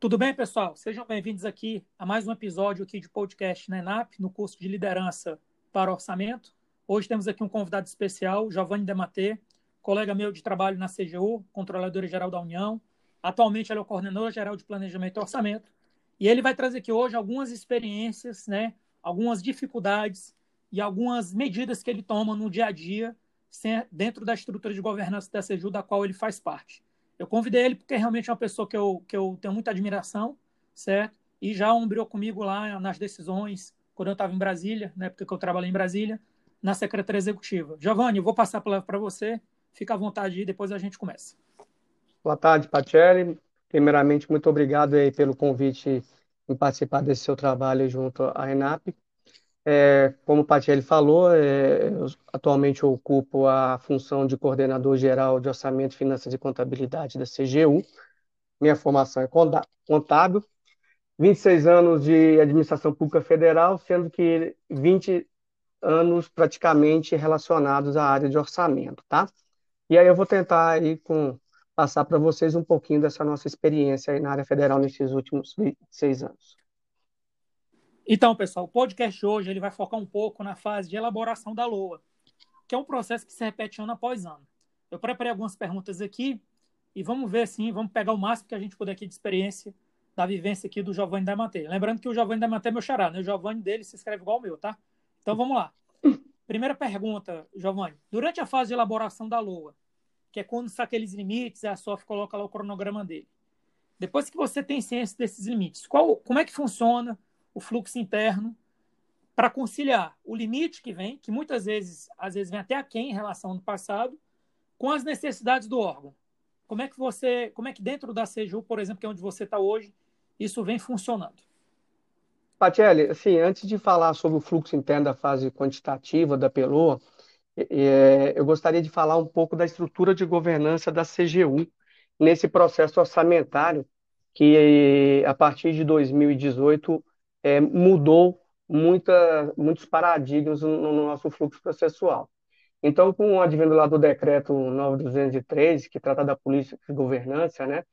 Tudo bem, pessoal? Sejam bem-vindos aqui a mais um episódio aqui de podcast na ENAP, no curso de liderança para orçamento. Hoje temos aqui um convidado especial, Giovanni Dematê, colega meu de trabalho na CGU, Controladora Geral da União. Atualmente ele é o coordenador geral de planejamento e orçamento. E ele vai trazer aqui hoje algumas experiências, né, algumas dificuldades e algumas medidas que ele toma no dia a dia dentro da estrutura de governança da CGU, da qual ele faz parte. Eu convidei ele porque realmente é uma pessoa que eu, que eu tenho muita admiração, certo? E já ombreou comigo lá nas decisões, quando eu estava em Brasília, na época que eu trabalhei em Brasília, na Secretaria Executiva. Giovanni, eu vou passar a palavra para você, fica à vontade aí, depois a gente começa. Boa tarde, Patelli. Primeiramente, muito obrigado aí pelo convite em participar desse seu trabalho junto à ENAP. É, como o Patielli falou, é, eu, atualmente eu ocupo a função de coordenador geral de orçamento, finanças e contabilidade da CGU. Minha formação é contábil, 26 anos de administração pública federal, sendo que 20 anos praticamente relacionados à área de orçamento, tá? E aí eu vou tentar aí com passar para vocês um pouquinho dessa nossa experiência aí na área federal nesses últimos 26 anos. Então, pessoal, o podcast hoje ele vai focar um pouco na fase de elaboração da LOA, que é um processo que se repete ano após ano. Eu preparei algumas perguntas aqui e vamos ver, sim, vamos pegar o máximo que a gente puder aqui de experiência da vivência aqui do Giovanni da Mate. Lembrando que o Giovanni da Mate é meu xará, né? O Giovanni dele se escreve igual o meu, tá? Então vamos lá. Primeira pergunta, Giovanni. Durante a fase de elaboração da LOA, que é quando está aqueles limites, a SOF coloca lá o cronograma dele. Depois que você tem ciência desses limites, qual, como é que funciona o fluxo interno para conciliar o limite que vem, que muitas vezes, às vezes vem até aquém em relação ao passado, com as necessidades do órgão. Como é que você, como é que dentro da CGU, por exemplo, que é onde você está hoje, isso vem funcionando? Patelli, assim, antes de falar sobre o fluxo interno da fase quantitativa da PELOA, é, eu gostaria de falar um pouco da estrutura de governança da CGU nesse processo orçamentário que, a partir de 2018, é, mudou muita, muitos paradigmas no, no, nosso fluxo processual. Então, com o advento lá do decreto 9203, que trata da política de governança, né,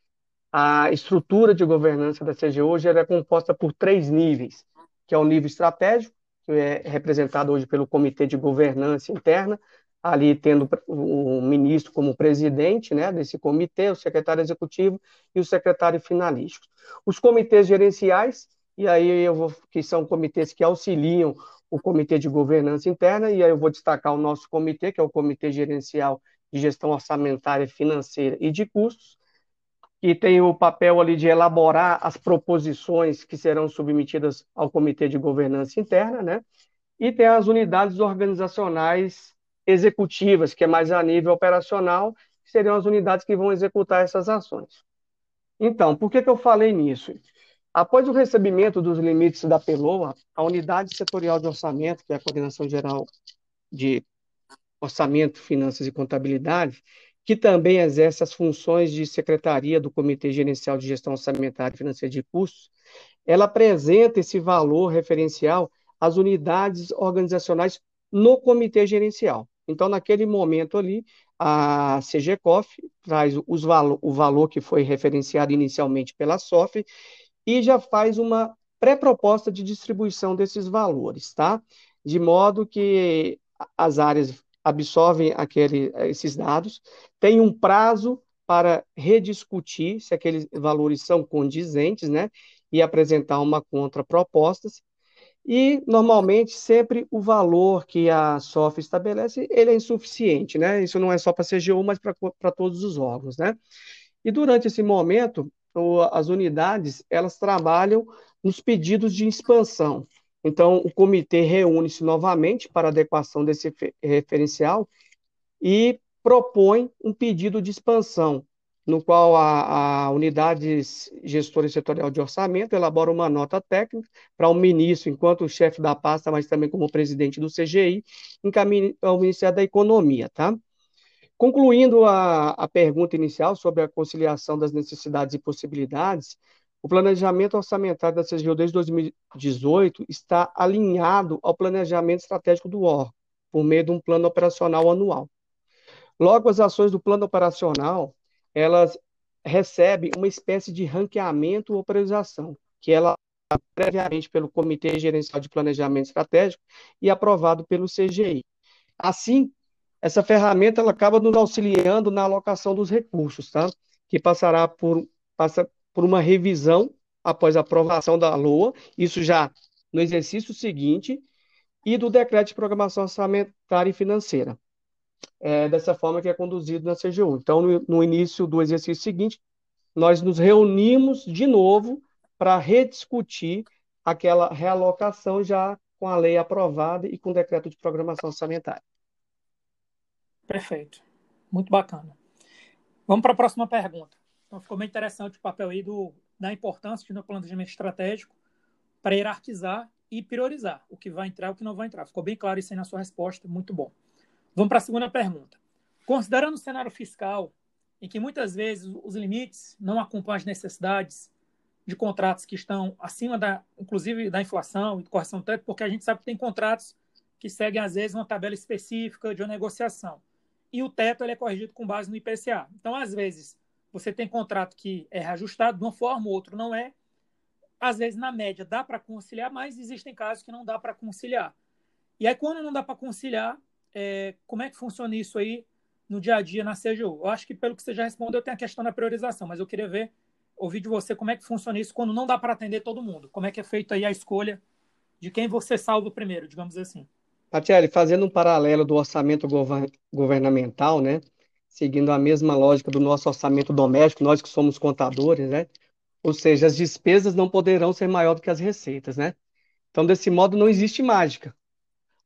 a estrutura de governança da CG hoje é composta por três níveis, que é o nível estratégico, que é representado hoje pelo Comitê de Governança Interna, ali tendo o ministro como presidente né, desse comitê, o secretário executivo e o secretário finalístico. Os comitês gerenciais, e aí eu vou, que são comitês que auxiliam o comitê de governança interna, e aí eu vou destacar o nosso comitê, que é o Comitê Gerencial de Gestão Orçamentária, Financeira e de Custos, que tem o papel ali de elaborar as proposições que serão submetidas ao Comitê de Governança Interna, né? E tem as unidades organizacionais executivas, que é mais a nível operacional, que seriam as unidades que vão executar essas ações. Então, por que, que eu falei nisso? Após o recebimento dos limites da PELOA, a Unidade Setorial de Orçamento, que é a Coordenação Geral de Orçamento, Finanças e Contabilidade, que também exerce as funções de secretaria do Comitê Gerencial de Gestão Orçamentária e Financeira de Custos, ela apresenta esse valor referencial às unidades organizacionais no Comitê Gerencial. Então, naquele momento ali, a CGCOF traz os valo, o valor que foi referenciado inicialmente pela SOF e já faz uma pré-proposta de distribuição desses valores, tá? De modo que as áreas absorvem aquele, esses dados, tem um prazo para rediscutir se aqueles valores são condizentes, né? E apresentar uma contraproposta. E, normalmente, sempre o valor que a SOF estabelece, ele é insuficiente, né? Isso não é só para a CGU, mas para todos os órgãos, né? E durante esse momento, as unidades elas trabalham nos pedidos de expansão. Então, o comitê reúne-se novamente para adequação desse referencial e propõe um pedido de expansão, no qual a, a unidade gestora setorial de orçamento elabora uma nota técnica para o ministro, enquanto chefe da pasta, mas também como presidente do CGI, encaminha ao Ministério da Economia, tá? Concluindo a, a pergunta inicial sobre a conciliação das necessidades e possibilidades, o planejamento orçamentário da CGU desde 2018 está alinhado ao planejamento estratégico do órgão, por meio de um plano operacional anual. Logo, as ações do plano operacional, elas recebe uma espécie de ranqueamento ou priorização, que ela é previamente pelo Comitê Gerencial de Planejamento Estratégico e aprovado pelo CGI. Assim, essa ferramenta ela acaba nos auxiliando na alocação dos recursos, tá? que passará por, passa por uma revisão após a aprovação da LOA, isso já no exercício seguinte, e do decreto de programação orçamentária e financeira. É dessa forma que é conduzido na CGU. Então, no, no início do exercício seguinte, nós nos reunimos de novo para rediscutir aquela realocação já com a lei aprovada e com o decreto de programação orçamentária. Perfeito. Muito bacana. Vamos para a próxima pergunta. Então, ficou bem interessante o papel aí do, da importância de no planejamento estratégico para hierarquizar e priorizar o que vai entrar e o que não vai entrar. Ficou bem claro isso aí na sua resposta, muito bom. Vamos para a segunda pergunta. Considerando o cenário fiscal, em que muitas vezes os limites não acompanham as necessidades de contratos que estão acima da, inclusive da inflação e correção do teto, porque a gente sabe que tem contratos que seguem às vezes uma tabela específica de uma negociação. E o teto ele é corrigido com base no IPCA. Então, às vezes, você tem contrato que é reajustado de uma forma, o outro não é. Às vezes, na média, dá para conciliar, mas existem casos que não dá para conciliar. E aí, quando não dá para conciliar, é, como é que funciona isso aí no dia a dia na CGU? Eu acho que, pelo que você já respondeu, tem a questão da priorização, mas eu queria ver, ouvir de você como é que funciona isso quando não dá para atender todo mundo. Como é que é feita aí a escolha de quem você salva primeiro, digamos assim. Tatiele, fazendo um paralelo do orçamento governamental, né? Seguindo a mesma lógica do nosso orçamento doméstico, nós que somos contadores, né? Ou seja, as despesas não poderão ser maior do que as receitas, né? Então, desse modo, não existe mágica.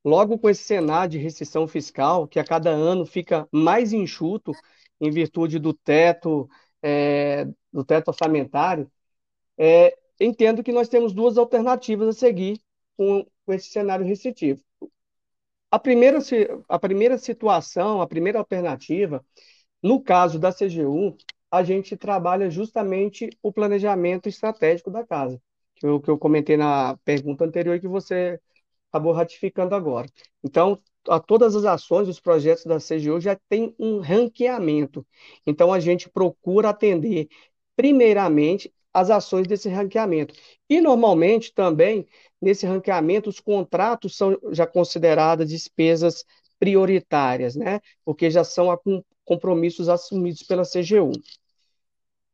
Logo, com esse cenário de restrição fiscal, que a cada ano fica mais enxuto em virtude do teto, é, do teto orçamentário, é, entendo que nós temos duas alternativas a seguir com, com esse cenário restritivo. A primeira, a primeira situação, a primeira alternativa, no caso da CGU, a gente trabalha justamente o planejamento estratégico da casa, que eu, que eu comentei na pergunta anterior que você acabou ratificando agora. Então, a todas as ações, os projetos da CGU já tem um ranqueamento. Então, a gente procura atender, primeiramente, as ações desse ranqueamento. E, normalmente, também, nesse ranqueamento, os contratos são já considerados despesas prioritárias, né? Porque já são compromissos assumidos pela CGU.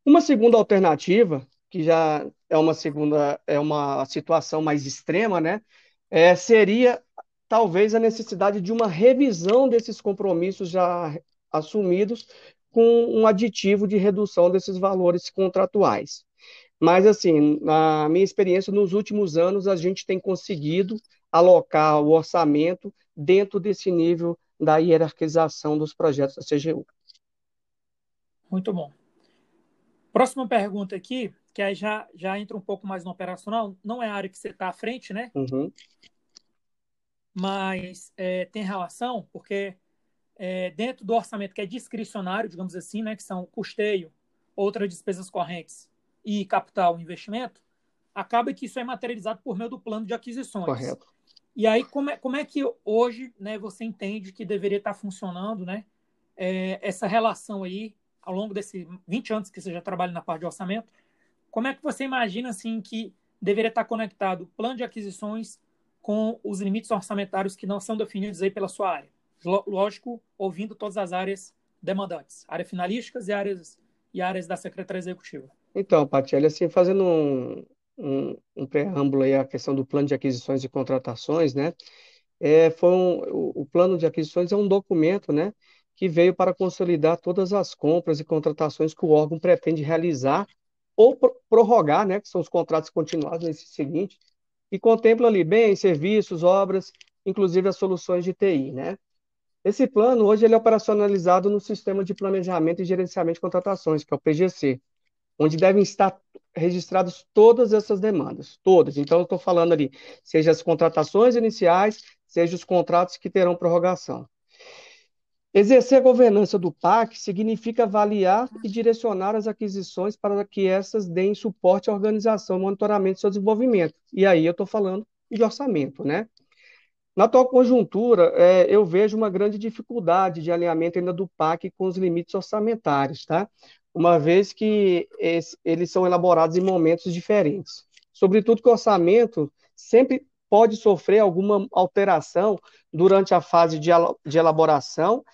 Uma segunda alternativa, que já é uma segunda, é uma situação mais extrema, né? É, seria talvez a necessidade de uma revisão desses compromissos já assumidos com um aditivo de redução desses valores contratuais. Mas, assim, na minha experiência, nos últimos anos, a gente tem conseguido alocar o orçamento dentro desse nível da hierarquização dos projetos da CGU. Muito bom. Próxima pergunta aqui, que aí já, já entra um pouco mais no operacional, não é a área que você está à frente, né? Uhum. Mas é, tem relação, porque é, dentro do orçamento que é discricionário, digamos assim, né, que são custeio, outras despesas correntes e capital investimento, acaba que isso é materializado por meio do plano de aquisições. Correto. E aí, como é, como é que hoje né, você entende que deveria estar funcionando né, é, essa relação aí, ao longo desses 20 anos que você já trabalha na parte de orçamento, como é que você imagina assim que deveria estar conectado o plano de aquisições com os limites orçamentários que não são definidos aí pela sua área? Lógico, ouvindo todas as áreas demandantes, áreas finalísticas e áreas, e áreas da Secretaria Executiva. Então, Patielli, assim, fazendo um, um, um, preâmbulo aí à questão do plano de aquisições e contratações, né? É, foi um, o, o plano de aquisições é um documento, né, que veio para consolidar todas as compras e contratações que o órgão pretende realizar ou prorrogar, né, que são os contratos continuados nesse seguinte, e contempla ali bens, serviços, obras, inclusive as soluções de TI, né? Esse plano hoje ele é operacionalizado no Sistema de Planejamento e Gerenciamento de Contratações, que é o PGC, onde devem estar registradas todas essas demandas, todas. Então, eu estou falando ali, seja as contratações iniciais, seja os contratos que terão prorrogação. Exercer a governança do PAC significa avaliar e direcionar as aquisições para que essas deem suporte à organização, monitoramento e seu desenvolvimento. E aí eu estou falando de orçamento, né? Na atual conjuntura, é, eu vejo uma grande dificuldade de alinhamento ainda do PAC com os limites orçamentários, tá? Uma vez que eles são elaborados em momentos diferentes. Sobretudo que o orçamento sempre pode sofrer alguma alteração durante a fase de elaboração,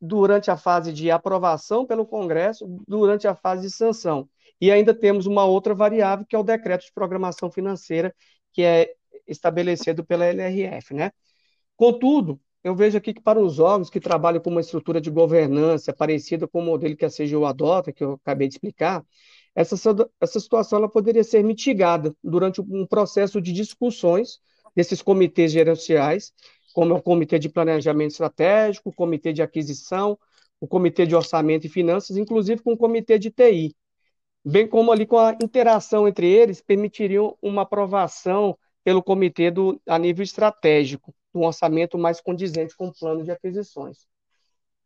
durante a fase de aprovação pelo Congresso, durante a fase de sanção. E ainda temos uma outra variável, que é o decreto de programação financeira, que é estabelecido pela LRF, né? Contudo, eu vejo aqui que para os órgãos que trabalham com uma estrutura de governança parecida com o modelo que a CGU adota, que eu acabei de explicar, essa, essa situação ela poderia ser mitigada durante um processo de discussões desses comitês gerenciais, como é o Comitê de Planejamento Estratégico, o Comitê de Aquisição, o Comitê de Orçamento e Finanças, inclusive com o Comitê de TI, bem como ali com a interação entre eles, permitiriam uma aprovação pelo comitê do, a nível estratégico, um orçamento mais condizente com o plano de aquisições.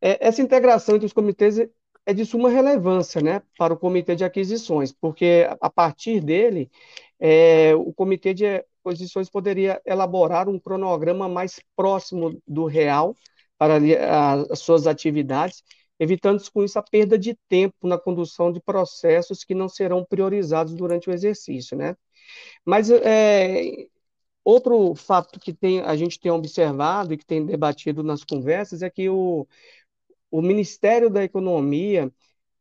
É, essa integração entre os comitês é de suma relevância né, para o comitê de aquisições, porque a partir dele, é, o comitê de aquisições poderia elaborar um cronograma mais próximo do real para as suas atividades, evitando com isso a perda de tempo na condução de processos que não serão priorizados durante o exercício, né? Mas é, outro fato que tem, a gente tem observado e que tem debatido nas conversas é que o, o Ministério da Economia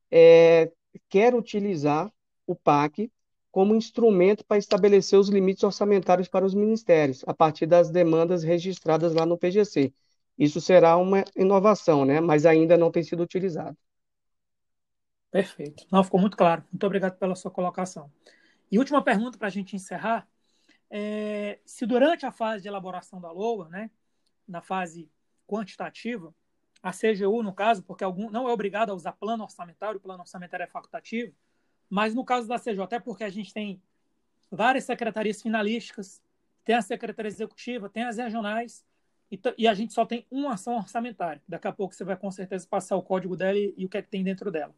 é, quer utilizar o PAC como instrumento para estabelecer os limites orçamentários para os ministérios, a partir das demandas registradas lá no PGC. Isso será uma inovação, né? mas ainda não tem sido utilizado. Perfeito. Não, ficou muito claro. Muito obrigado pela sua colocação. E última pergunta para a gente encerrar. É, se durante a fase de elaboração da LOA, né, na fase quantitativa, a CGU, no caso, porque algum, não é obrigado a usar plano orçamentário, o plano orçamentário é facultativo, mas no caso da CGU, até porque a gente tem várias secretarias finalísticas, tem a secretaria executiva, tem as regionais, e, e, a gente só tem uma ação orçamentária. Daqui a pouco você vai com certeza passar o código dela e, e o que é que tem dentro dela.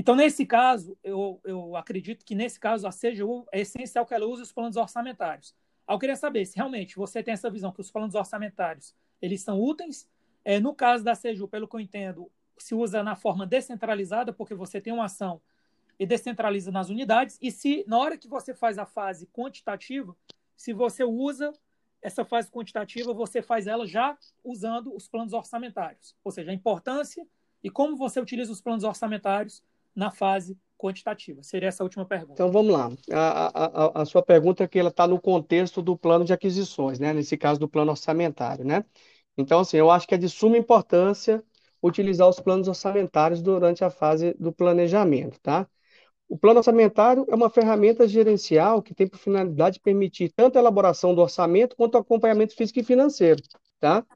Então, nesse caso, eu, eu acredito que nesse caso a CGU é essencial que ela use os planos orçamentários. Eu queria saber se realmente você tem essa visão que os planos orçamentários eles são úteis. É, no caso da CGU, pelo que eu entendo, se usa na forma descentralizada, porque você tem uma ação e descentraliza nas unidades. E se na hora que você faz a fase quantitativa, se você usa essa fase quantitativa, você faz ela já usando os planos orçamentários. Ou seja, a importância e como você utiliza os planos orçamentários na fase quantitativa? Seria essa a última pergunta. Então vamos lá. A, a, a sua pergunta é que ela está no contexto do plano de aquisições, né? Nesse caso do plano orçamentário, né? Então, assim, eu acho que é de suma importância utilizar os planos orçamentários durante a fase do planejamento, tá? O plano orçamentário é uma ferramenta gerencial que tem por finalidade permitir tanto a elaboração do orçamento quanto o acompanhamento físico e financeiro, tá?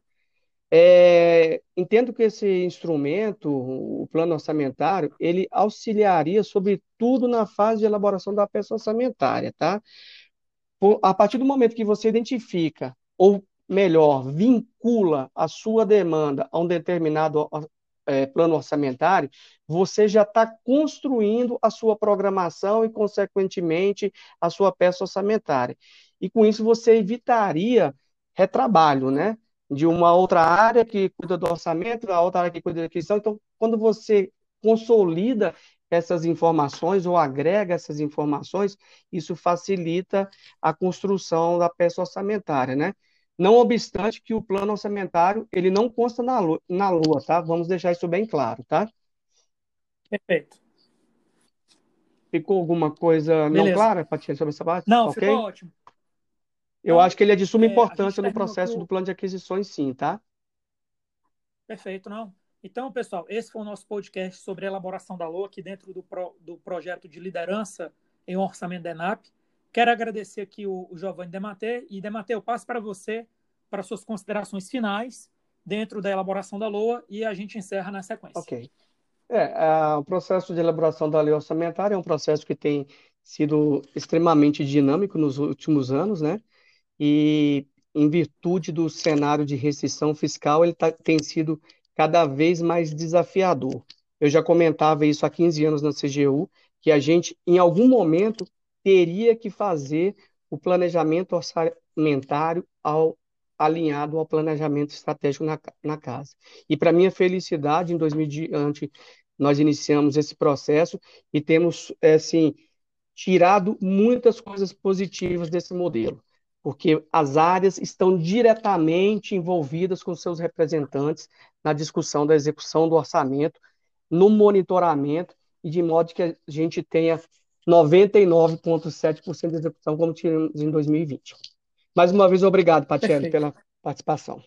É, entendo que esse instrumento, o plano orçamentário, ele auxiliaria, sobretudo, na fase de elaboração da peça orçamentária, tá? Por, a partir do momento que você identifica, ou melhor, vincula a sua demanda a um determinado é, plano orçamentário, você já está construindo a sua programação e, consequentemente, a sua peça orçamentária. E com isso você evitaria retrabalho, né? De uma outra área que cuida do orçamento, da outra área que cuida da aquisição. Então, quando você consolida essas informações ou agrega essas informações, isso facilita a construção da peça orçamentária, né? Não obstante que o plano orçamentário, ele não consta na lua, na lua tá? Vamos deixar isso bem claro, tá? Perfeito. Ficou alguma coisa Beleza. não clara, Patinha, sobre essa parte? Não, okay? ficou ótimo. Eu acho que ele é de suma é, importância no processo do plano de aquisições, sim, tá? Perfeito, não. Então, pessoal, esse foi o nosso podcast sobre a elaboração da LOA aqui dentro do, pro, do projeto de liderança em orçamento da ENAP. Quero agradecer aqui o, o Giovanni Dematê. E, Dematê, eu passo para você para suas considerações finais dentro da elaboração da LOA e a gente encerra na sequência. Ok. É, o processo de elaboração da lei orçamentária é um processo que tem sido extremamente dinâmico nos últimos anos, né? E, em virtude do cenário de restrição fiscal, ele tá, tem sido cada vez mais desafiador. Eu já comentava isso há 15 anos na CGU, que a gente, em algum momento, teria que fazer o planejamento orçamentário ao, alinhado ao planejamento estratégico na, na casa. E, para minha felicidade, em 2000, diante nós iniciamos esse processo e temos, assim, tirado muitas coisas positivas desse modelo, porque as áreas estão diretamente envolvidas com seus representantes na discussão da execução do orçamento, no monitoramento, e de modo que a gente tenha 99,7% de execução, como tivemos em 2020. Mais uma vez, obrigado, Patielli, pela participação.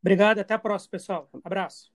Obrigado, até a próxima, pessoal. Abraço.